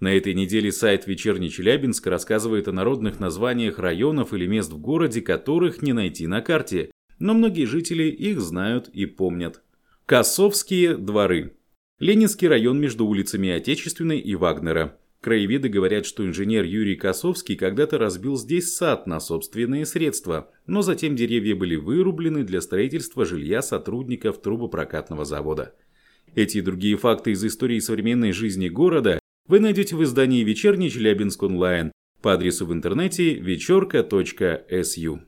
На этой неделе сайт «Вечерний Челябинск» рассказывает о народных названиях районов или мест в городе, которых не найти на карте, но многие жители их знают и помнят. Косовские дворы. Ленинский район между улицами Отечественной и Вагнера. Краеведы говорят, что инженер Юрий Косовский когда-то разбил здесь сад на собственные средства, но затем деревья были вырублены для строительства жилья сотрудников трубопрокатного завода. Эти и другие факты из истории современной жизни города вы найдете в издании «Вечерний Челябинск онлайн» по адресу в интернете вечерка.су.